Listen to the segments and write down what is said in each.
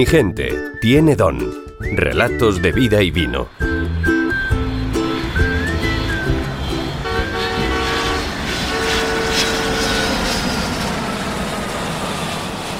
Mi gente tiene don. Relatos de vida y vino.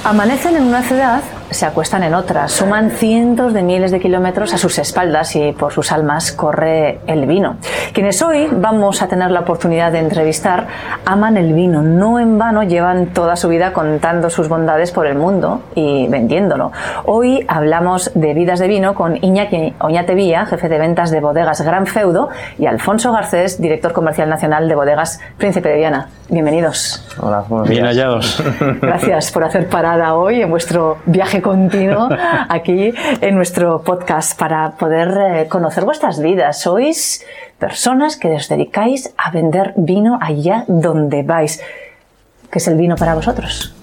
Amanecen en una ciudad se acuestan en otras, suman cientos de miles de kilómetros a sus espaldas y por sus almas corre el vino. Quienes hoy vamos a tener la oportunidad de entrevistar aman el vino, no en vano llevan toda su vida contando sus bondades por el mundo y vendiéndolo. Hoy hablamos de vidas de vino con Iñaki Oñatevía, jefe de ventas de bodegas Gran Feudo, y Alfonso Garcés, director comercial nacional de bodegas Príncipe de Viana. Bienvenidos. Hola, buenos Bien días. hallados. Gracias por hacer parada hoy en vuestro viaje continuo aquí en nuestro podcast para poder eh, conocer vuestras vidas. Sois personas que os dedicáis a vender vino allá donde vais. ¿Qué es el vino para vosotros?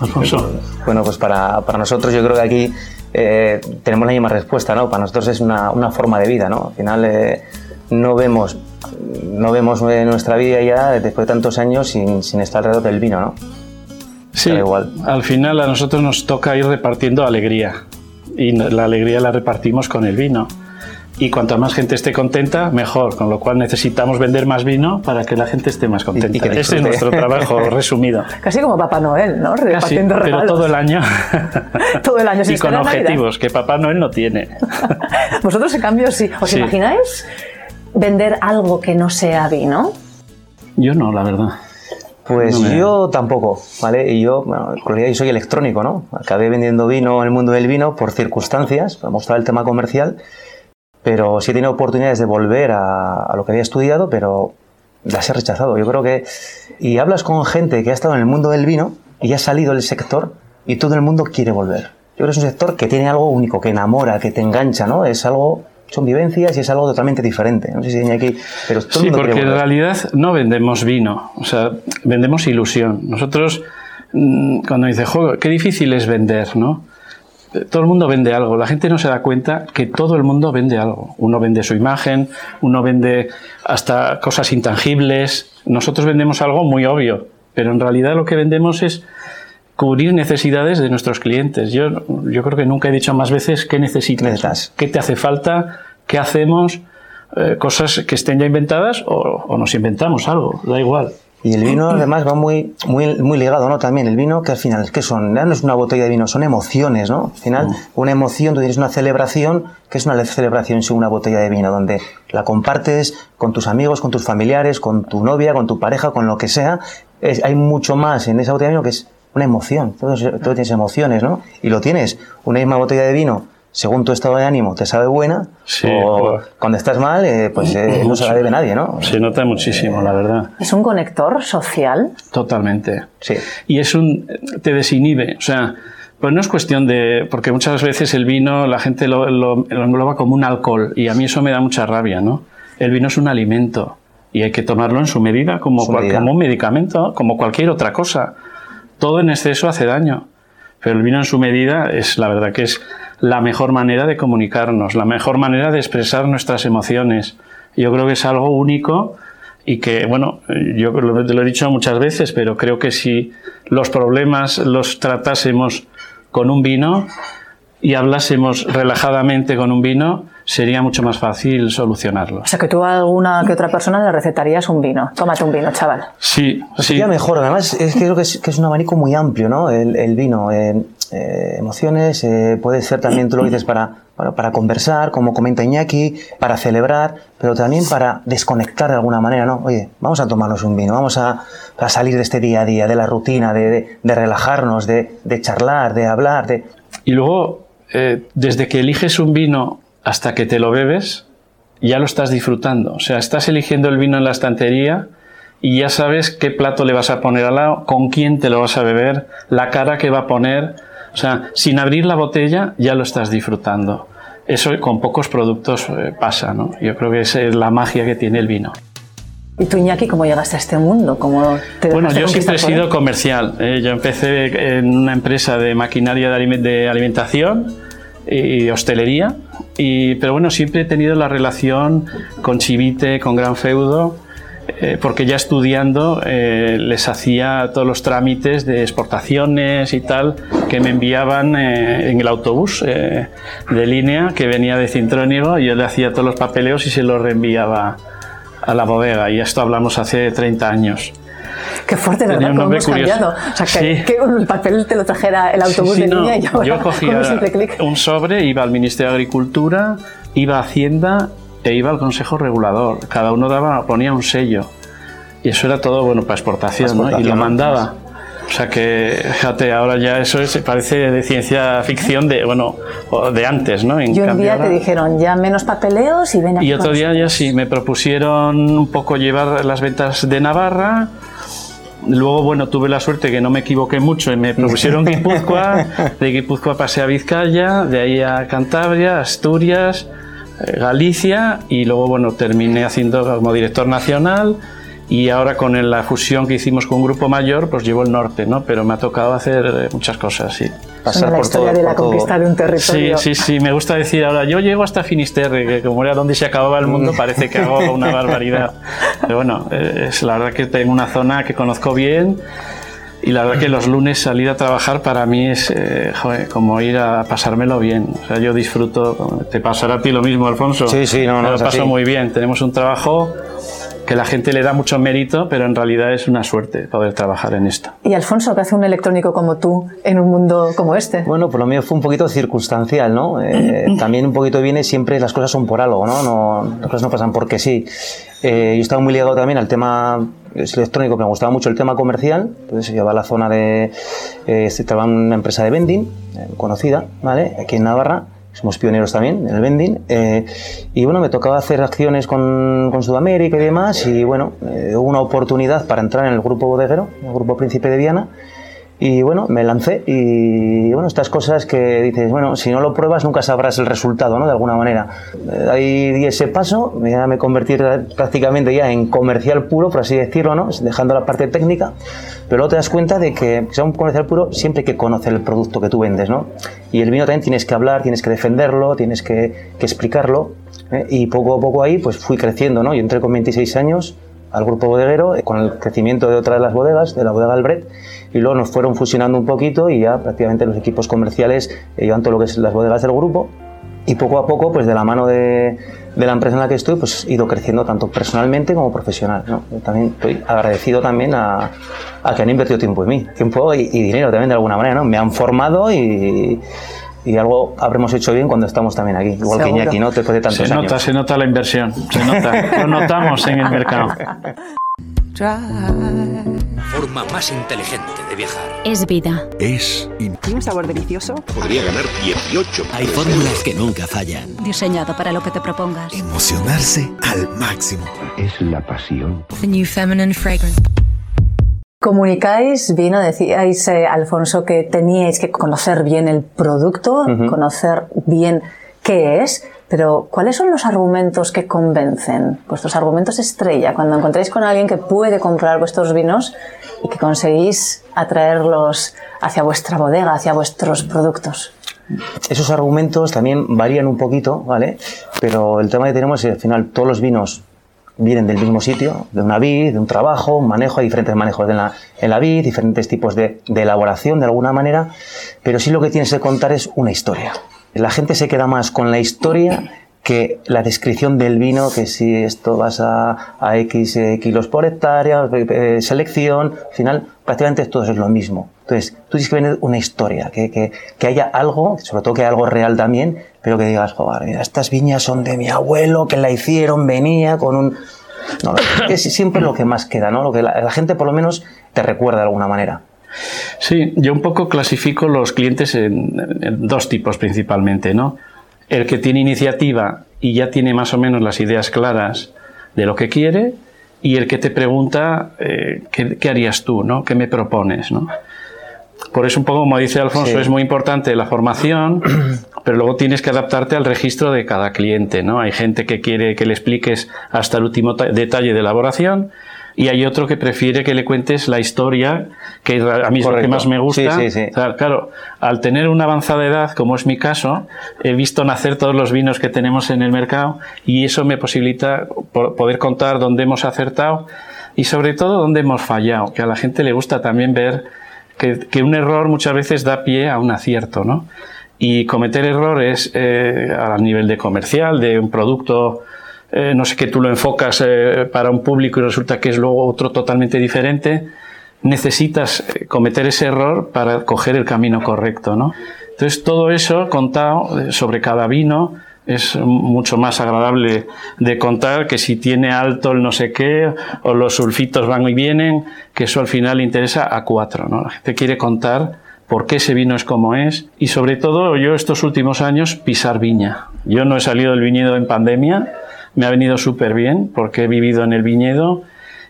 Alfonso. Bueno, pues para, para nosotros yo creo que aquí eh, tenemos la misma respuesta, ¿no? Para nosotros es una, una forma de vida, ¿no? Al final eh, no vemos no vemos nuestra vida ya después de tantos años sin, sin estar alrededor del vino, ¿no? Sí, Da igual. al final a nosotros nos toca ir repartiendo alegría y la alegría la repartimos con el vino. Y cuanto más gente esté contenta, mejor, con lo cual necesitamos vender más vino para que la gente esté más contenta. Y- y que Ese es nuestro trabajo resumido. Casi como Papá Noel, ¿no? Casi, Repartiendo pero regalos. todo el año. Todo el año y con Navidad. objetivos que Papá Noel no tiene. Vosotros, en cambio, sí. ¿Os Sí. imagináis vender algo que no sea vino? Yo no, la verdad. Pues No me- yo tampoco, ¿vale? Y yo, bueno, en realidad yo soy electrónico, ¿no? Acabé vendiendo vino en el mundo del vino por circunstancias, me gustaba el tema comercial, pero sí he tenido oportunidades de volver a, a lo que había estudiado, pero las he rechazado. Yo creo que... Y hablas con gente que ha estado en el mundo del vino y ha salido del sector y todo el mundo quiere volver. Yo creo que es un sector que tiene algo único, que enamora, que te engancha, ¿no? Es algo... Son vivencias y es algo totalmente diferente. No sé si aquí... Pero todo el Sí, mundo porque en realidad no vendemos vino, o sea, vendemos ilusión. Nosotros, mm, cuando dice, "Jo, qué difícil es vender, ¿no? Todo el mundo vende algo, la gente no se da cuenta que todo el mundo vende algo. Uno vende su imagen, uno vende hasta cosas intangibles. Nosotros vendemos algo muy obvio, pero en realidad lo que vendemos es cubrir necesidades de nuestros clientes. Yo, yo creo que nunca he dicho más veces qué necesitas, qué te hace falta, qué hacemos, eh, cosas que estén ya inventadas o, o nos inventamos algo, da igual. Y el vino además va muy, muy, muy ligado, ¿no? También el vino, que al final, ¿qué son? Ya no es una botella de vino, son emociones, ¿no? Al final, una emoción, tú tienes una celebración, que es una celebración sin una botella de vino, donde la compartes con tus amigos, con tus familiares, con tu novia, con tu pareja, con lo que sea. Es- hay mucho más en esa botella de vino que es una emoción. Todo, es- todo tienes emociones, ¿no? Y lo tienes. Una misma botella de vino, según tu estado de ánimo, te sabe buena. Sí, o cuando estás mal, eh, pues eh, no se la debe nadie, ¿no? Se nota muchísimo, la verdad. ¿Es un conector social? Totalmente. Sí. y es un te desinhibe o sea pues no es cuestión de porque muchas veces el vino la gente lo, lo- lo engloba como un alcohol y a mí eso me da mucha rabia no el vino es un alimento y hay que tomarlo en su medida como, Su cual- medida. como un medicamento como cualquier otra cosa todo en exceso hace daño pero el vino en su medida es la verdad que es la mejor manera de comunicarnos la mejor manera de expresar nuestras emociones. Yo creo que es algo único y que, bueno, yo lo, lo he dicho muchas veces, pero creo que si los problemas los tratásemos con un vino y hablásemos relajadamente con un vino, sería mucho más fácil solucionarlos. O sea, que tú a alguna que otra persona le recetarías un vino. Tómate un vino, chaval. Sí, Pues sí. sería mejor, además es que creo que es, que es un abanico muy amplio, ¿no? El, el vino, eh, eh, emociones, eh, puede ser también, tú lo dices, para, para, para conversar, como comenta Iñaki, para celebrar, pero también para desconectar de alguna manera, ¿no? Oye, vamos a tomarnos un vino, vamos a, a salir de este día a día, de la rutina, de, de- de relajarnos, de, de charlar, de hablar, de... Y luego, eh, desde que eliges un vino hasta que te lo bebes, ya lo estás disfrutando. O sea, estás eligiendo el vino en la estantería y ya sabes qué plato le vas a poner al lado, con quién te lo vas a beber, la cara que va a poner. O sea, sin abrir la botella ya lo estás disfrutando. Eso con pocos productos eh, pasa, ¿no? Yo creo que esa es la magia que tiene el vino. ¿Y tú, Iñaki, cómo llegaste a este mundo? ¿Cómo te Bueno, yo siempre he sido comercial. eh, yo empecé en una empresa de maquinaria de alimentación y hostelería, y, pero bueno, siempre he tenido la relación con Chivite, con Gran Feudo, eh, porque ya estudiando eh, les hacía todos los trámites de exportaciones y tal que me enviaban eh, en el autobús de línea que venía de Cintrónigo yo le hacía todos los papeleos y se los reenviaba a la bodega y esto hablamos hace 30 años. Qué fuerte, ¿verdad? ¿Cómo hemos cambiado? O sea, que, el papel te lo trajera el autobús de línea y ahora, Yo cogía un sobre, iba al Ministerio de Agricultura, iba a Hacienda e iba al Consejo Regulador. Cada uno daba, ponía un sello. Y eso era todo bueno para exportación, ¿no? Y lo mandaba. O sea que, fíjate, ahora ya eso es, parece de ciencia ficción de, bueno, de antes, ¿no? y un día te dijeron, ya menos papeleos y ven Y otro día ya sí, me propusieron un poco llevar las ventas de Navarra. Luego, bueno, tuve la suerte que no me equivoqué mucho y me propusieron Guipúzcoa. De Guipúzcoa pasé a Vizcaya, de ahí a Cantabria, Asturias, eh, Galicia y luego, bueno, terminé haciendo como director nacional y ahora con la fusión que hicimos con un grupo mayor, pues llevo el norte, ¿no? Pero me ha tocado hacer eh, muchas cosas, sí. Pasar la historia de la conquista de un territorio. Sí, sí, sí, me gusta decir ahora, yo llego hasta Finisterre, que como era donde se acababa el mundo, parece que hago una barbaridad. Pero bueno, eh, es la verdad que tengo una zona que conozco bien y la verdad que los lunes salir a trabajar para mí es eh, como ir a pasármelo bien. O sea, yo disfruto, te pasará a ti lo mismo, Alfonso. Sí, sí, no, no. lo paso muy bien. Tenemos un trabajo que la gente le da mucho mérito, pero en realidad es una suerte poder trabajar en esto. ¿Y Alfonso, qué hace un electrónico como tú en un mundo como este? Bueno, por lo mío fue un poquito circunstancial, ¿no? Eh, también un poquito viene siempre las cosas son por algo, ¿no? no las cosas no pasan porque sí. Eh, yo estaba muy ligado también al tema electrónico, me gustaba mucho el tema comercial, entonces llevaba a la zona de... Eh, trabajaba en una empresa de vending, eh, conocida, ¿vale? Aquí en Navarra, somos pioneros también en el vending. Eh, y bueno, me tocaba hacer acciones con, con Sudamérica y demás. Y bueno, eh, hubo una oportunidad para entrar en el grupo bodeguero, el grupo Príncipe de Viana. Y bueno, me lancé y bueno, estas cosas que dices, bueno, si no lo pruebas nunca sabrás el resultado, ¿no? De alguna manera. Eh, ahí di ese paso, ya me convertí prácticamente ya en comercial puro, por así decirlo, ¿no? Dejando la parte técnica, pero luego te das cuenta de que sea un comercial puro siempre hay que conocer el producto que tú vendes, ¿no? Y el vino también tienes que hablar, tienes que defenderlo, tienes que, que explicarlo. ¿eh? Y poco a poco ahí pues fui creciendo, ¿no? Yo entré con 26 años al grupo bodeguero, eh, con el crecimiento de otras de las bodegas, de la bodega Albret, y luego nos fueron fusionando un poquito y ya prácticamente los equipos comerciales eh, llevan todo lo que es las bodegas del grupo y poco a poco, pues de la mano de, de la empresa en la que estoy, pues he ido creciendo tanto personalmente como profesional. ¿no? también estoy agradecido también a, a, que han invertido tiempo en mí, tiempo y, y dinero también de alguna manera, ¿no? Me han formado y, y algo habremos hecho bien cuando estamos también aquí, igual que Iñaki, ¿no? Después de tantos se nota, se nota la inversión, se nota, lo notamos en el mercado. Forma más inteligente de viajar. Es vida. Es. Tiene un sabor delicioso. Podría ganar 18. Hay fórmulas que nunca fallan. Diseñado para lo que te propongas. Emocionarse al máximo. Es la pasión. The new feminine fragrance. Comunicáis vino, decíais, eh, Alfonso, que teníais que conocer bien el producto, conocer bien qué es, pero ¿cuáles son los argumentos que convencen? Vuestros argumentos estrella, cuando encontráis con alguien que puede comprar vuestros vinos y que conseguís atraerlos hacia vuestra bodega, hacia vuestros productos. Esos argumentos también varían un poquito, ¿vale? Pero el tema que tenemos es, al final, todos los vinos vienen del mismo sitio, de una vid, de un trabajo, un manejo, hay diferentes manejos en la, en vid, diferentes tipos de, de, elaboración de alguna manera, pero sí lo que tienes que contar es una historia. La gente se queda más con la historia que la descripción del vino, que si esto vas a, a X eh, kilos por hectárea, eh, selección, al final prácticamente todo es lo mismo. Entonces, tú tienes que vender una historia, que, que, que haya algo, sobre todo que haya algo real también, pero que digas, joder, mira, estas viñas son de mi abuelo, que la hicieron, venía con un... No, es siempre lo que más queda, ¿no? Lo que la, la gente por lo menos te recuerda de alguna manera. Sí, yo un poco clasifico los clientes en, en, dos tipos principalmente, ¿no? El que tiene iniciativa y ya tiene más o menos las ideas claras de lo que quiere y el que te pregunta eh, ¿qué, ¿qué, harías tú, ¿no? ¿Qué me propones, ¿no? Por eso un poco como dice Alfonso, sí. es muy importante la formación, pero luego tienes que adaptarte al registro de cada cliente, ¿no? Hay gente que quiere que le expliques hasta el último detalle de elaboración y hay otro que prefiere que le cuentes la historia, que a mí es lo que Correcto. más me gusta. Sí, sí, sí. O sea, claro, al tener una avanzada edad, como es mi caso, he visto nacer todos los vinos que tenemos en el mercado y eso me posibilita po- poder contar dónde hemos acertado y sobre todo dónde hemos fallado, que a la gente le gusta también ver que, que un error muchas veces da pie a un acierto, ¿no? Y cometer errores eh, a nivel de comercial, de un producto, eh, no sé, que tú lo enfocas eh, para un público y resulta que es luego otro totalmente diferente, necesitas eh, cometer ese error para coger el camino correcto, ¿no? Entonces todo eso contado sobre cada vino es mucho más agradable de contar que si tiene alto el no sé qué o los sulfitos van y vienen, que eso al final interesa a cuatro, ¿no? La gente quiere contar por qué ese vino es como es y sobre todo yo estos últimos años pisar viña. Yo no he salido del viñedo en pandemia, me ha venido súper bien porque he vivido en el viñedo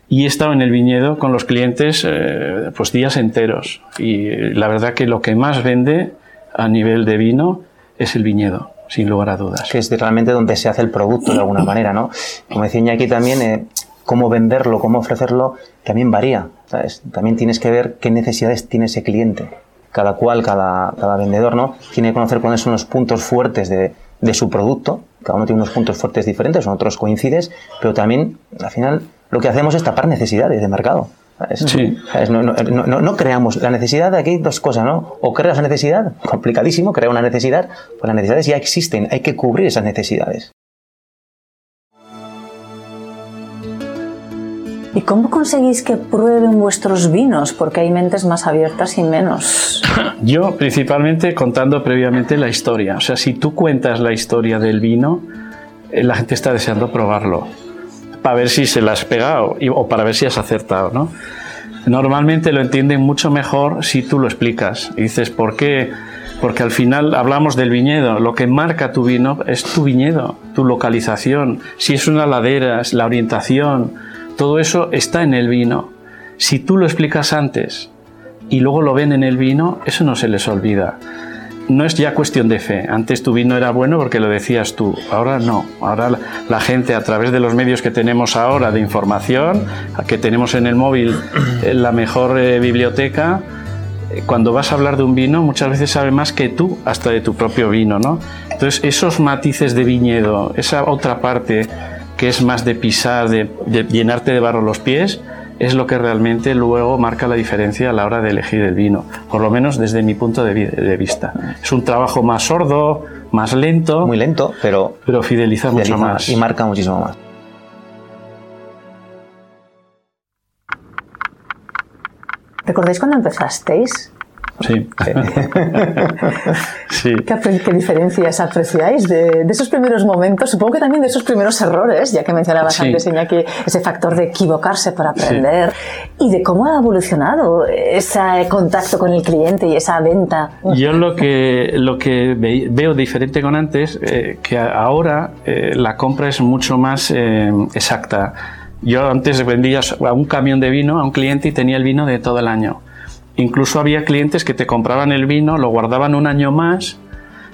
y he estado en el viñedo con los clientes eh, pues días enteros y la verdad que lo que más vende a nivel de vino es el viñedo, sin lugar a dudas. que es realmente donde se hace el producto de alguna manera, ¿no? Como decía Iñaki también, eh, cómo venderlo, cómo ofrecerlo, también varía, ¿sabes? También tienes que ver qué necesidades tiene ese cliente. Cada cual, cada, cada vendedor, ¿no? Tiene que conocer cuáles son los puntos fuertes de, de su producto. Cada uno tiene unos puntos fuertes diferentes, otros coincides, pero también, al final, lo que hacemos es tapar necesidades de mercado. No, no, no- no- no creamos la necesidad, aquí hay dos cosas, ¿no? O creas la necesidad, complicadísimo, crear una necesidad, pues las necesidades ya existen, hay que cubrir esas necesidades. ¿Y cómo conseguís que prueben vuestros vinos? Porque hay mentes más abiertas y menos. Yo principalmente contando previamente la historia. O sea, si tú cuentas la historia del vino, eh, la gente está deseando probarlo. Para ver si se la has pegado o para ver si has acertado, ¿no? Normalmente lo entienden mucho mejor si tú lo explicas. Dices, ¿por qué? Porque al final hablamos del viñedo. Lo que marca tu vino es tu viñedo, tu localización. Si es una ladera, es la orientación. Todo eso está en el vino. Si tú lo explicas antes y luego lo ven en el vino, eso no se les olvida. No es ya cuestión de fe. Antes tu vino era bueno porque lo decías tú. Ahora no. Ahora la- gente a través de los medios que tenemos ahora de información, que tenemos en el móvil eh, la mejor eh, biblioteca, eh, cuando vas a hablar de un vino muchas veces sabe más que tú hasta de tu propio vino, ¿no? Entonces esos matices de viñedo, esa otra parte que es más de pisar, de, de llenarte de barro los pies, es lo que realmente luego marca la diferencia a la hora de elegir el vino, por lo menos desde mi punto de, vi- de vista. Es un trabajo más sordo, más lento, Muy lento, pero pero fideliza mucho más. y marca muchísimo más. ¿Recordáis cuando empezasteis? Sí. sí. ¿Qué, qué diferencias apreciáis de, de esos primeros momentos? Supongo que también de esos primeros errores, ya que mencionabas Sí. antes, Iñaki, ese factor de equivocarse para aprender y de cómo ha evolucionado ese contacto con el cliente y esa venta. Yo lo que, lo que ve- veo diferente con antes, eh, que ahora eh, la compra es mucho más eh, exacta. Yo antes vendía a un camión de vino a un cliente y tenía el vino de todo el año. Incluso había clientes que te compraban el vino, lo guardaban un año más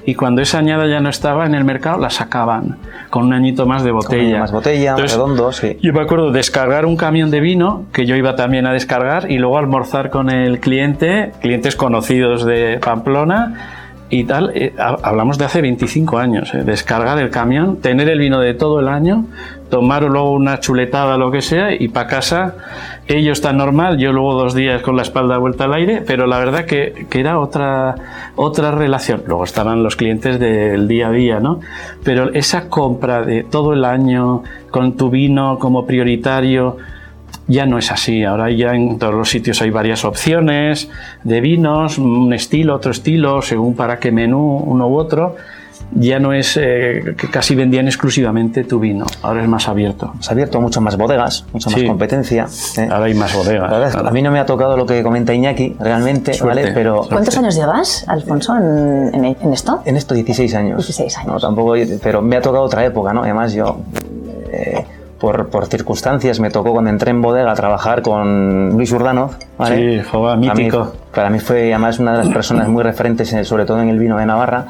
y cuando esa añada ya no estaba en el mercado la sacaban con un añito más de botella. Más botella, Entonces, redondo, sí. yo me acuerdo descargar un camión de vino que yo iba también a descargar y luego almorzar con el cliente, clientes conocidos de Pamplona y tal. eh, ha- hablamos de hace 25 años, eh, descargar el camión, tener el vino de todo el año, tomar luego una chuletada, lo que sea, y para casa. Ellos están normal, yo luego dos días con la espalda vuelta al aire, pero la verdad que, que era otra, otra relación. Luego estarán los clientes del día a día, ¿no? Pero esa compra de todo el año con tu vino como prioritario, ya no es así. Ahora ya en todos los sitios hay varias opciones de vinos, un estilo, otro estilo, según para qué menú, uno u otro. Ya no es eh, que casi vendían exclusivamente tu vino, ahora es más abierto. Se ha abierto muchas más bodegas, mucha más competencia. ¿eh? Ahora hay más bodegas. Verdad es claro. a mí no me ha tocado lo que comenta Iñaki, realmente, Suerte. ¿vale? Pero ¿Cuántos años llevas, Alfonso, en, en- en esto? en esto 16 años. 16 años. No, tampoco, pero me ha tocado otra época, ¿no? Además yo, eh, por, por circunstancias, me tocó cuando entré en bodega a trabajar con Luis Urdano, ¿vale? Sí, joder, Para mí- mítico. Para mí fue además una de las personas muy referentes, en- sobre todo en el vino de Navarra.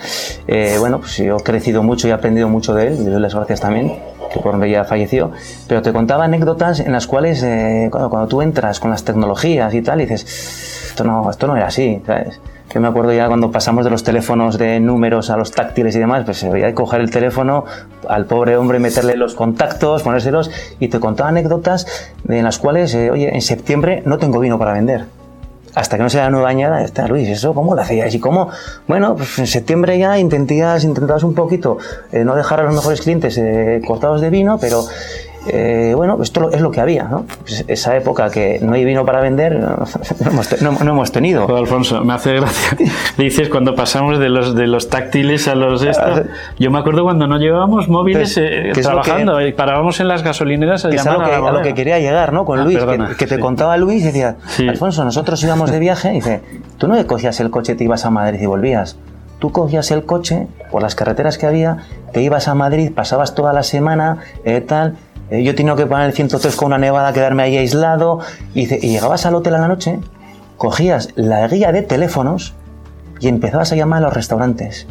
Eh, bueno, pues yo he crecido mucho y he aprendido mucho de él, y le doy las gracias también. que por ya falleció, pero te contaba anécdotas en las cuales eh, cuando, cuando, tú entras con las tecnologías y tal, y dices, esto no, esto no era así, ¿sabes? Yo me acuerdo ya cuando pasamos de los teléfonos de números a los táctiles y demás, pues se veía coger el teléfono al pobre hombre, meterle los contactos, ponérselos, y te contaba anécdotas en las cuales, eh, oye, en septiembre no tengo vino para vender hasta que no sea la nueva añada, está Luis, ¿eso cómo lo hacías? Y cómo, bueno, pues en septiembre ya intentías, intentabas un poquito eh, no dejar a los mejores clientes eh, cortados de vino, pero eh, bueno, esto es lo que había, ¿no? Pues esa época que no hay vino para vender, no, hemos, no, no hemos, tenido. Joder, Alfonso, me hace gracia. Dices cuando pasamos de los de los táctiles a los estos. Yo me acuerdo cuando no llevábamos móviles eh, trabajando que, y parábamos en las gasolineras a que llamar a, lo que, a, a, lo que quería llegar, ¿no? Con Ah, Luis, perdona, que, que te sí. contaba Luis y decía, Sí. Alfonso, nosotros íbamos de viaje, y dice, tú no cogías el coche, te ibas a Madrid y volvías. Tú cogías el coche por las carreteras que había, te ibas a Madrid, pasabas toda la semana, eh, tal. Eh, yo tenía que poner el 103 con una nevada, quedarme ahí aislado. Y, llegabas al hotel a la noche, cogías la guía de teléfonos y empezabas a llamar a los restaurantes.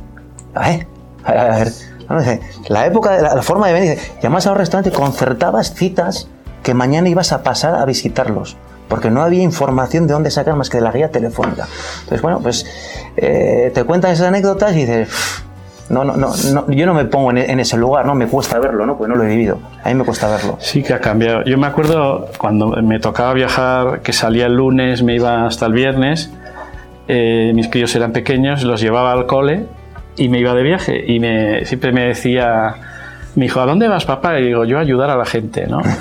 A ver, a ver, la época, la, la forma de venir, llamabas a los restaurantes, concertabas citas que mañana ibas a pasar a visitarlos. Porque no había información de dónde sacar más que de la guía telefónica. Entonces, bueno, pues eh, te cuentan esas anécdotas y dices, no, no, no, no, yo no me pongo en, en, ese lugar, no me cuesta verlo, ¿no? Pues no lo he vivido. A mí me cuesta verlo. Sí que ha cambiado. Yo me acuerdo cuando me tocaba viajar, que salía el lunes, me iba hasta el viernes, eh, mis críos eran pequeños, los llevaba al cole y me iba de viaje y me, siempre me decía, mi hijo, ¿a dónde vas papá? Y digo, yo a ayudar a la gente, ¿no?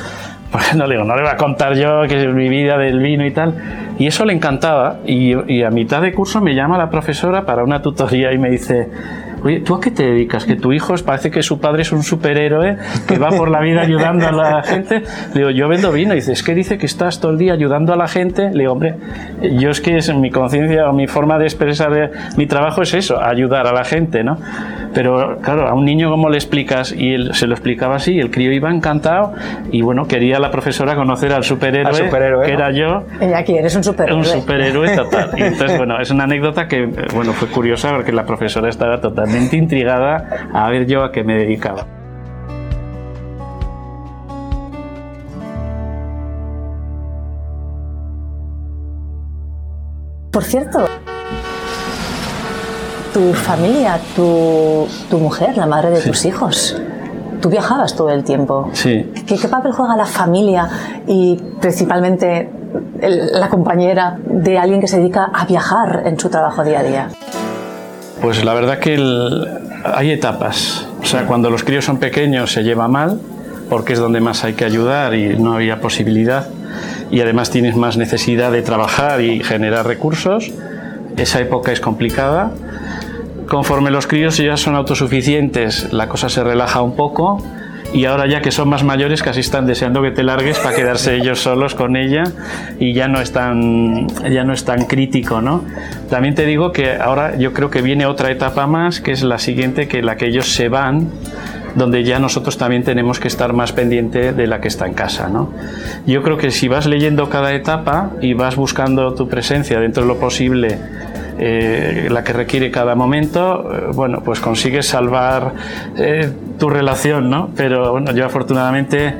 Pues no le digo, no le voy a contar yo que es mi vida del vino y tal. Y eso le encantaba. Y, y a mitad de curso me llama la profesora para una tutoría y me dice, Oye, ¿tú a qué te dedicas? Que tu hijo parece que su padre es un superhéroe que va por la vida ayudando a la gente. Le digo, yo vendo vino. Y dice, es que dice que estás todo el día ayudando a la gente. Le digo, hombre, yo es que es mi conciencia o mi forma de expresar de, mi trabajo es eso, ayudar a la gente, ¿no? Pero claro, a un niño, ¿cómo le explicas? Y él se lo explicaba así, y el crío iba encantado. Y bueno, quería la profesora conocer al superhéroe, Al superhéroe, que ¿no? era yo. Ella aquí eres un superhéroe. Un superhéroe total. Y entonces, bueno, es una anécdota que, eh, bueno, fue curiosa porque la profesora estaba totalmente intrigada a ver yo a qué me dedicaba. Por cierto, tu familia, tu, tu mujer, la madre de tus hijos, tú viajabas todo el tiempo. Sí. ¿Qué, qué papel juega la familia y principalmente el- la compañera de alguien que se dedica a viajar en su trabajo día a día? Pues la verdad que hay etapas. O sea, cuando los críos son pequeños se lleva mal, porque es donde más hay que ayudar y no había posibilidad. Y además tienes más necesidad de trabajar y generar recursos. Esa época es complicada. Conforme los críos ya son autosuficientes, la cosa se relaja un poco. Y ahora ya que son más mayores, casi están deseando que te largues para quedarse ellos solos con ella y ya no es tan, ya no es crítico, ¿no? También te digo que ahora yo creo que viene otra etapa más, que es la siguiente, que la que ellos se van, donde ya nosotros también tenemos que estar más pendiente de la que está en casa, ¿no? Yo creo que si vas leyendo cada etapa y vas buscando tu presencia dentro de lo posible eh, la que requiere cada momento, eh, bueno, pues consigues salvar eh, tu relación, ¿no? Pero bueno, yo afortunadamente,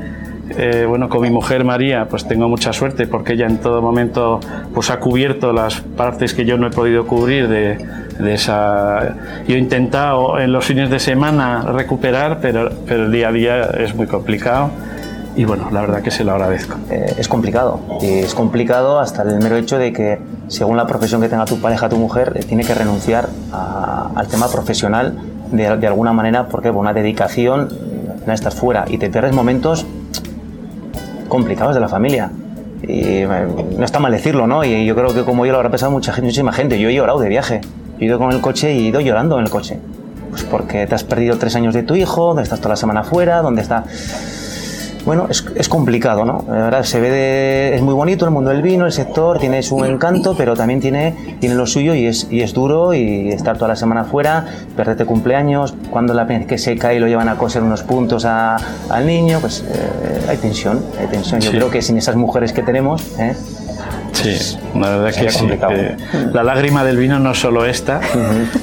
eh, bueno, con mi mujer María, pues tengo mucha suerte porque ella en todo momento pues ha cubierto las partes que yo no he podido cubrir de, de esa... Yo he intentado en los fines de semana recuperar, pero, pero el día a día es muy complicado. Y bueno, la verdad que se lo agradezco. Eh, es complicado. Y es complicado hasta el mero hecho de que, según la profesión que tenga tu pareja, tu mujer, eh, tiene que renunciar a- al tema profesional de, alguna manera, porque por una dedicación, no estás fuera y te pierdes momentos complicados de la familia. Y eh, no está mal decirlo, ¿no? Y yo creo que como yo lo habrá pensado mucha gente, muchísima gente. Yo he llorado de viaje. Yo he ido con el coche y he ido llorando en el coche. Pues porque te has perdido tres años de tu hijo, donde estás toda la semana fuera, donde está... Bueno, es, es complicado, ¿no? La verdad, se ve de- es muy bonito el mundo del vino, el sector, tiene su encanto, pero también tiene, tiene lo suyo y es, y es duro y estar toda la semana fuera, perderte cumpleaños, cuando la pena que se cae y lo llevan a coser unos puntos a- al niño, pues eh, hay tensión, hay tensión. Yo Sí. creo que sin esas mujeres que tenemos, ¿eh? Sí, la verdad que sí. que la lágrima del vino no es solo esta,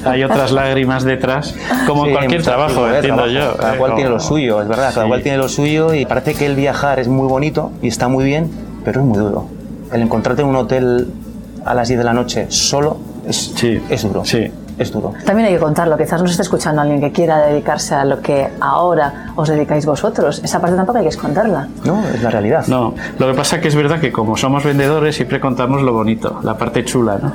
hay otras lágrimas detrás, como en Sí, cualquier trabajo, de entiendo trabajo. yo. Cada eh, cual como- tiene lo suyo, es verdad, cada cual tiene lo suyo y parece que el viajar es muy bonito y está muy bien, pero es muy duro. El encontrarte en un hotel a las 10 de la noche solo es, Sí, es duro. sí. Es duro. También hay que contarlo, quizás nos esté escuchando alguien que quiera dedicarse a lo que ahora os dedicáis vosotros. Esa parte tampoco hay que esconderla. No, es la realidad. No, lo que pasa que es verdad que como somos vendedores siempre contamos lo bonito, la parte chula, ¿no?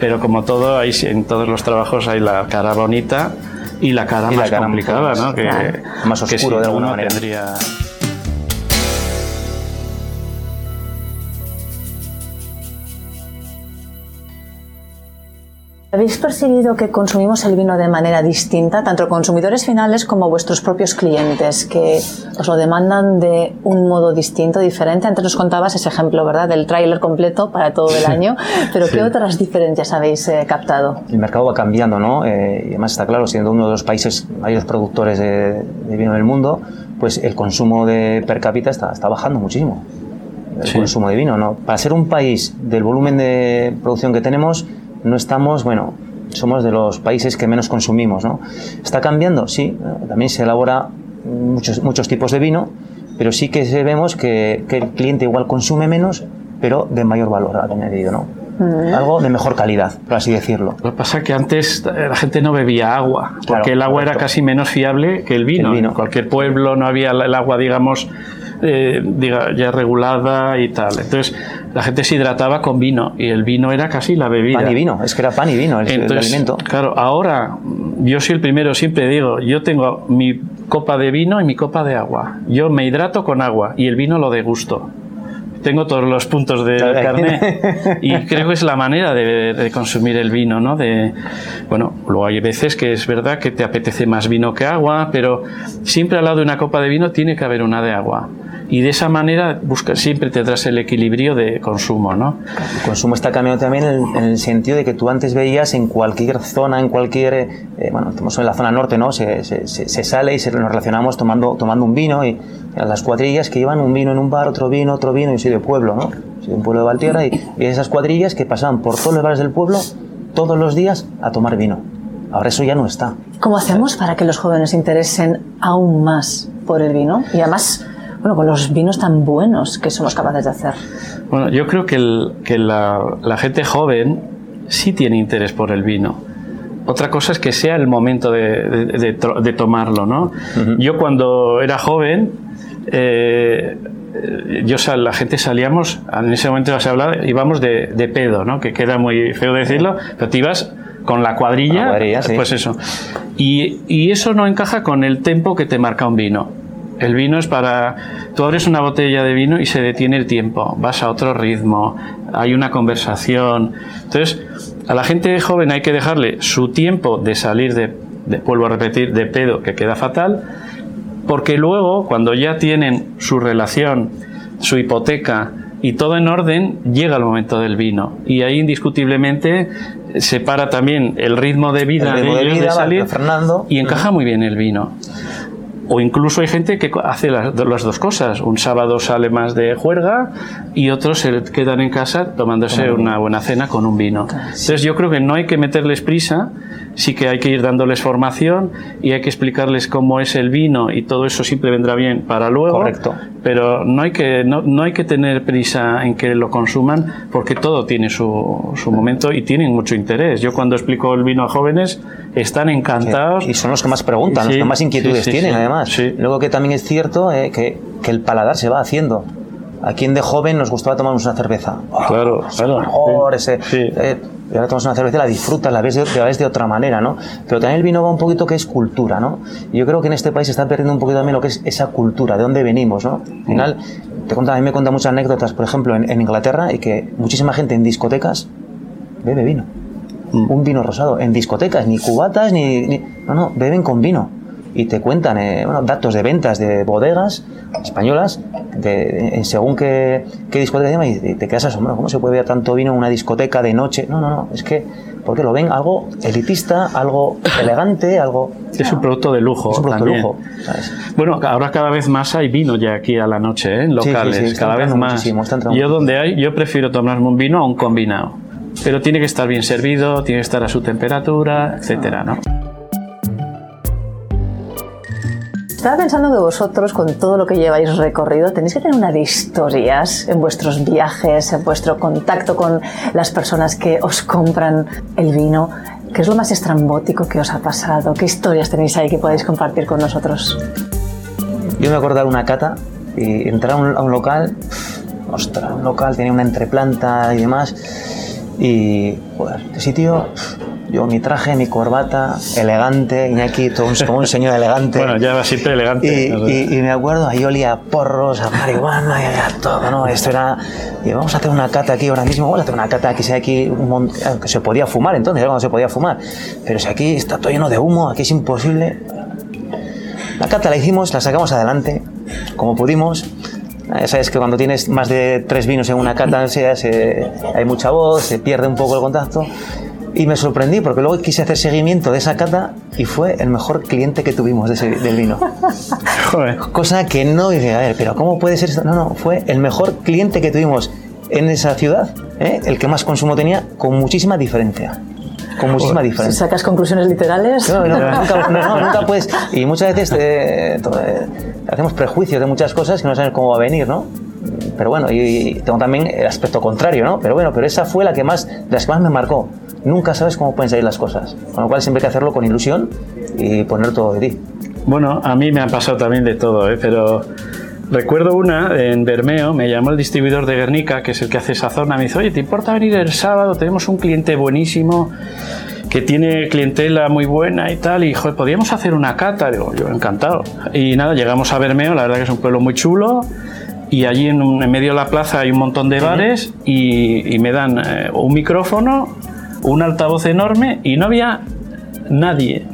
Pero como todo, hay, en todos los trabajos hay la cara bonita y la cara Y la más cara complicada, más- ¿no? Que, claro. Más que oscuro sin de alguna manera. tendría- ¿Habéis percibido que consumimos el vino de manera distinta, tanto consumidores finales como vuestros propios clientes, que os lo demandan de un modo distinto, diferente? Antes nos contabas ese ejemplo, ¿verdad?, del tráiler completo para todo el año, pero ¿qué otras diferencias habéis eh, captado? El mercado va cambiando, ¿no? Eh, y además está claro, siendo uno de los países mayores productores de, de vino del mundo, pues el consumo de per cápita está, está bajando muchísimo. El Sí. consumo de vino, ¿no? Para ser un país del volumen de producción que tenemos, no estamos, bueno, somos de los países que menos consumimos, ¿no? ¿Está cambiando? Sí. También se elabora muchos, muchos tipos de vino, pero sí que se- vemos que, que el cliente igual consume menos, pero de mayor valor añadido, ¿no? Algo de mejor calidad, por así decirlo. Lo que pasa es que antes la gente no bebía agua, porque Claro, el agua era casi menos fiable que el vino. Que el vino. En cualquier pueblo no había el agua, digamos, eh, diga, ya regulada y tal. Entonces la gente se hidrataba con vino y el vino era casi la bebida. Pan y vino, es que era pan y vino el, el Entonces, alimento. claro, ahora yo soy el primero, siempre digo, yo tengo mi copa de vino y mi copa de agua. Yo me hidrato con agua y el vino lo degusto. Tengo todos los puntos del Claro. carnet y creo que es la manera de, de consumir el vino, ¿no? De, bueno, luego hay veces que es verdad que te apetece más vino que agua, pero siempre al lado de una copa de vino tiene que haber una de agua. Y de esa manera busca, siempre tendrás el equilibrio de consumo, ¿no? El consumo está cambiando también en, en el sentido de que tú antes veías en cualquier zona, en cualquier, eh, bueno, estamos en la zona norte, ¿no? Se, se- se- se sale y se, nos relacionamos tomando, tomando un vino y a las cuadrillas que llevan un vino en un bar, otro vino, otro vino, yo soy de pueblo, ¿no? Soy de un pueblo de Valtierra y, y esas cuadrillas que pasaban por todos los bares del pueblo todos los días a tomar vino. Ahora eso ya no está. ¿Cómo hacemos para que los jóvenes se interesen aún más por el vino? Y además, bueno, con los vinos tan buenos que somos capaces de hacer. Bueno, yo creo que, el- que la, la gente joven sí tiene interés por el vino. Otra cosa es que sea el momento de, de- de tro- de tomarlo, ¿no? Yo cuando era joven, eh, yo sal- la gente salíamos, en ese momento se hablaba, íbamos de, de pedo, ¿no? Que queda muy feo decirlo, pero te ibas con la cuadrilla, la cuadrilla, sí. pues eso. Y, y eso no encaja con el tempo que te marca un vino. El vino es para... Tú abres una botella de vino y se detiene el tiempo, vas a otro ritmo, hay una conversación. Entonces, a la gente joven hay que dejarle su tiempo de salir de, de- vuelvo a repetir, de pedo, que queda fatal, porque luego, cuando ya tienen su relación, su hipoteca y todo en orden, llega el momento del vino. Y ahí indiscutiblemente se para también el ritmo de vida, El ritmo de ellos vida va salir refrenando. y encaja muy bien el vino. O incluso hay gente que hace las, las dos cosas. Un sábado sale más de juerga y otros se quedan en casa tomándose una buena cena con un vino. Entonces yo creo que no hay que meterles prisa, sí que hay que ir dándoles formación y hay que explicarles cómo es el vino y todo eso siempre vendrá bien para luego. Correcto. Pero no hay que, no, no hay que tener prisa en que lo consuman porque todo tiene su, su momento y tienen mucho interés. Yo cuando explico el vino a jóvenes están encantados. Y son los que más preguntan, los Sí, que más inquietudes sí, sí, tienen, sí. además. Sí. Luego que también es cierto eh, que, que el paladar se va haciendo. ¿A quien de joven nos gustaba tomarnos una cerveza? Oh, Claro, es claro, mejor, sí, ese, sí. eh, y ahora tomas una cerveza, la disfrutas, la ves, de, la ves de otra manera, ¿no? Pero también el vino va un poquito que es cultura, ¿no? Y yo creo que en este país se está perdiendo un poquito también lo que es esa cultura, de dónde venimos, ¿no? Al final, te cuenta, a mí me cuenta muchas anécdotas, por ejemplo, en, en Inglaterra, y que muchísima gente en discotecas bebe vino. Un vino rosado. En discotecas, ni cubatas, ni, ni- No, no, beben con vino. Y te cuentan eh, bueno, datos de ventas de bodegas españolas, de, en según qué, qué discoteca llama, y te quedas asombrado. ¿Cómo se puede beber tanto vino en una discoteca de noche? No, no, no. Es que Porque lo ven algo elitista, algo elegante, algo... Es un producto de lujo. Es un producto de también. lujo, ¿sabes? Bueno, ahora cada vez más hay vino ya aquí a la noche, ¿eh? en Sí, sí, locales, sí, está cada vez más. Yo donde hay, yo prefiero tomarme un vino a un combinado. Pero tiene que estar bien servido, tiene que estar a su temperatura, etcétera, ¿no? Estaba pensando que vosotros, con todo lo que lleváis recorrido, tenéis que tener una de historias en vuestros viajes, en vuestro contacto con las personas que os compran el vino. ¿Qué es lo más estrambótico que os ha pasado? ¿Qué historias tenéis ahí que podéis compartir con nosotros? Yo me acuerdo de una cata y entrar a un, a un local, ostras, un local tenía una entreplanta y demás, y joder, este sitio, yo mi traje, mi corbata, elegante, Iñaki, todo un, como un señor elegante. Bueno, ya va siempre elegante. Y, y- y me acuerdo, ahí olía a porros, a marihuana y a todo, ¿no? Esto era. Y vamos a hacer una cata aquí ahora mismo, vamos a hacer una cata aquí, si aquí un mon- eh, que se podía fumar entonces, era cuando se podía fumar. Pero si aquí está todo lleno de humo, aquí es imposible. La cata la hicimos, la sacamos adelante, como pudimos. Sabes que cuando tienes más de tres vinos en una cata, se- se- hay mucha voz, se pierde un poco el contacto. Y me sorprendí porque luego quise hacer seguimiento de esa cata y fue el mejor cliente que tuvimos de ese- del vino. Joder. Cosa que no dije, a ver, pero ¿cómo puede ser esto? No, no, fue el mejor cliente que tuvimos en esa ciudad, ¿eh? el que más consumo tenía, con muchísima diferencia. Con muchísima Si diferencia. sacas conclusiones literales, No, no, nunca, no, nunca puedes. Y muchas veces eh, eh, hacemos prejuicios de muchas cosas que no sabes cómo va a venir, ¿no? Pero bueno, y, y tengo también el aspecto contrario, ¿no? Pero bueno, pero esa fue la que más, las que más me marcó. Nunca sabes cómo pueden salir las cosas. Con lo cual siempre hay que hacerlo con ilusión y poner todo de ti. Bueno, a mí me ha pasado también de todo, ¿eh? pero recuerdo una en Bermeo, me llamó el distribuidor de Guernica, que es el que hace esa zona, me dice, oye, ¿te importa venir el sábado? Tenemos un cliente buenísimo que tiene clientela muy buena y tal, y joder, podríamos hacer una cata, digo, yo encantado. Y nada, llegamos a Bermeo, la verdad que es un pueblo muy chulo, y allí en, un- en medio de la plaza hay un montón de bares y, y me dan eh, un micrófono, un altavoz enorme y no había nadie.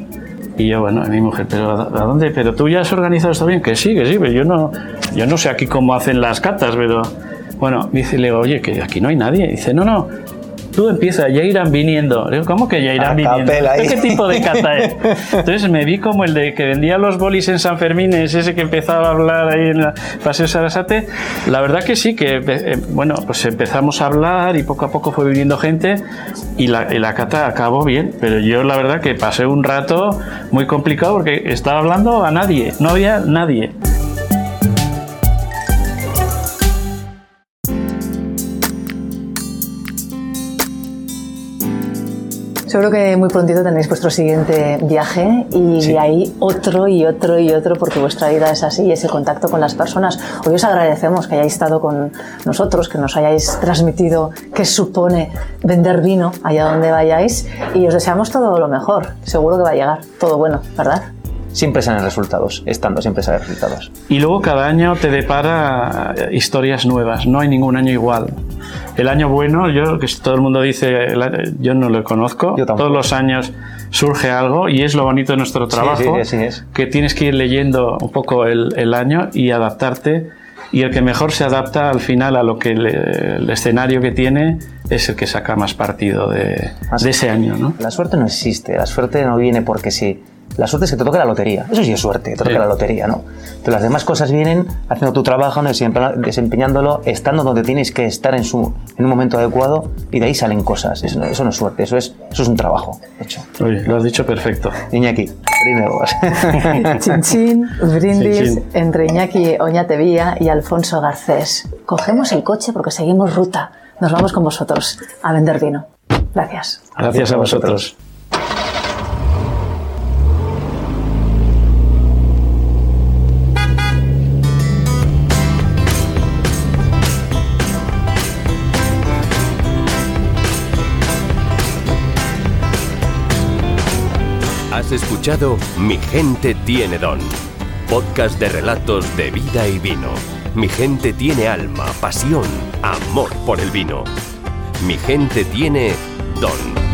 Y yo, bueno, mi mujer, ¿pero a dónde? ¿Pero tú ya has organizado esto bien? Que sí, que sí, pero yo no, yo no sé aquí cómo hacen las catas, pero... Bueno, dice, le digo, oye, que aquí no hay nadie. Dice, no, no, tú empieza, ya irán viniendo. Digo, ¿cómo que ya irán A viniendo? ¿Qué tipo de cata es? Entonces me vi como el de que vendía los bolis en San Fermín, es ese que empezaba a hablar ahí en la Paseo Sarasate. La verdad que sí, que eh, bueno, pues empezamos a hablar y poco a poco fue viniendo gente y la, y la cata acabó bien, pero yo la verdad que pasé un rato muy complicado porque estaba hablando a nadie, no había nadie. Seguro que muy prontito tenéis vuestro siguiente viaje y Sí. de ahí otro y otro y otro porque vuestra vida es así y ese contacto con las personas. Hoy os agradecemos que hayáis estado con nosotros, que nos hayáis transmitido qué supone vender vino allá donde vayáis y os deseamos todo lo mejor. Seguro que va a llegar todo bueno, ¿verdad? Siempre salen resultados, estando siempre salen resultados. Y luego cada año te depara historias nuevas, no hay ningún año igual. El año bueno, yo que todo el mundo dice, yo no lo conozco. Yo. Todos los años surge algo y es lo bonito de nuestro trabajo, sí, así es. que tienes que ir leyendo un poco el, el año y adaptarte. Y el que mejor se adapta al final a lo que le- el escenario que tiene es el que saca más partido de ese año, ¿no? La suerte no existe, la suerte no viene porque sí. La suerte es que te toque la lotería. Eso sí es suerte, que te toque Sí. la lotería, ¿no? Pero las demás cosas vienen haciendo tu trabajo, ¿no? Desempe- desempeñándolo, estando donde tienes que estar en, su, en un momento adecuado y de ahí salen cosas. Eso, no- eso no es suerte, eso es, eso es un trabajo hecho. Oye, lo has dicho perfecto. Iñaki, primero. Chin chin, brindis Chin, chin. entre Iñaki Oñatevía y Alfonso Garcés. Cogemos el coche porque seguimos ruta. Nos vamos con vosotros a vender vino. Gracias. Gracias a vosotros. Has escuchado Mi gente tiene don. Podcast de relatos de vida y vino. Mi gente tiene alma, pasión, amor por el vino. Mi gente tiene don.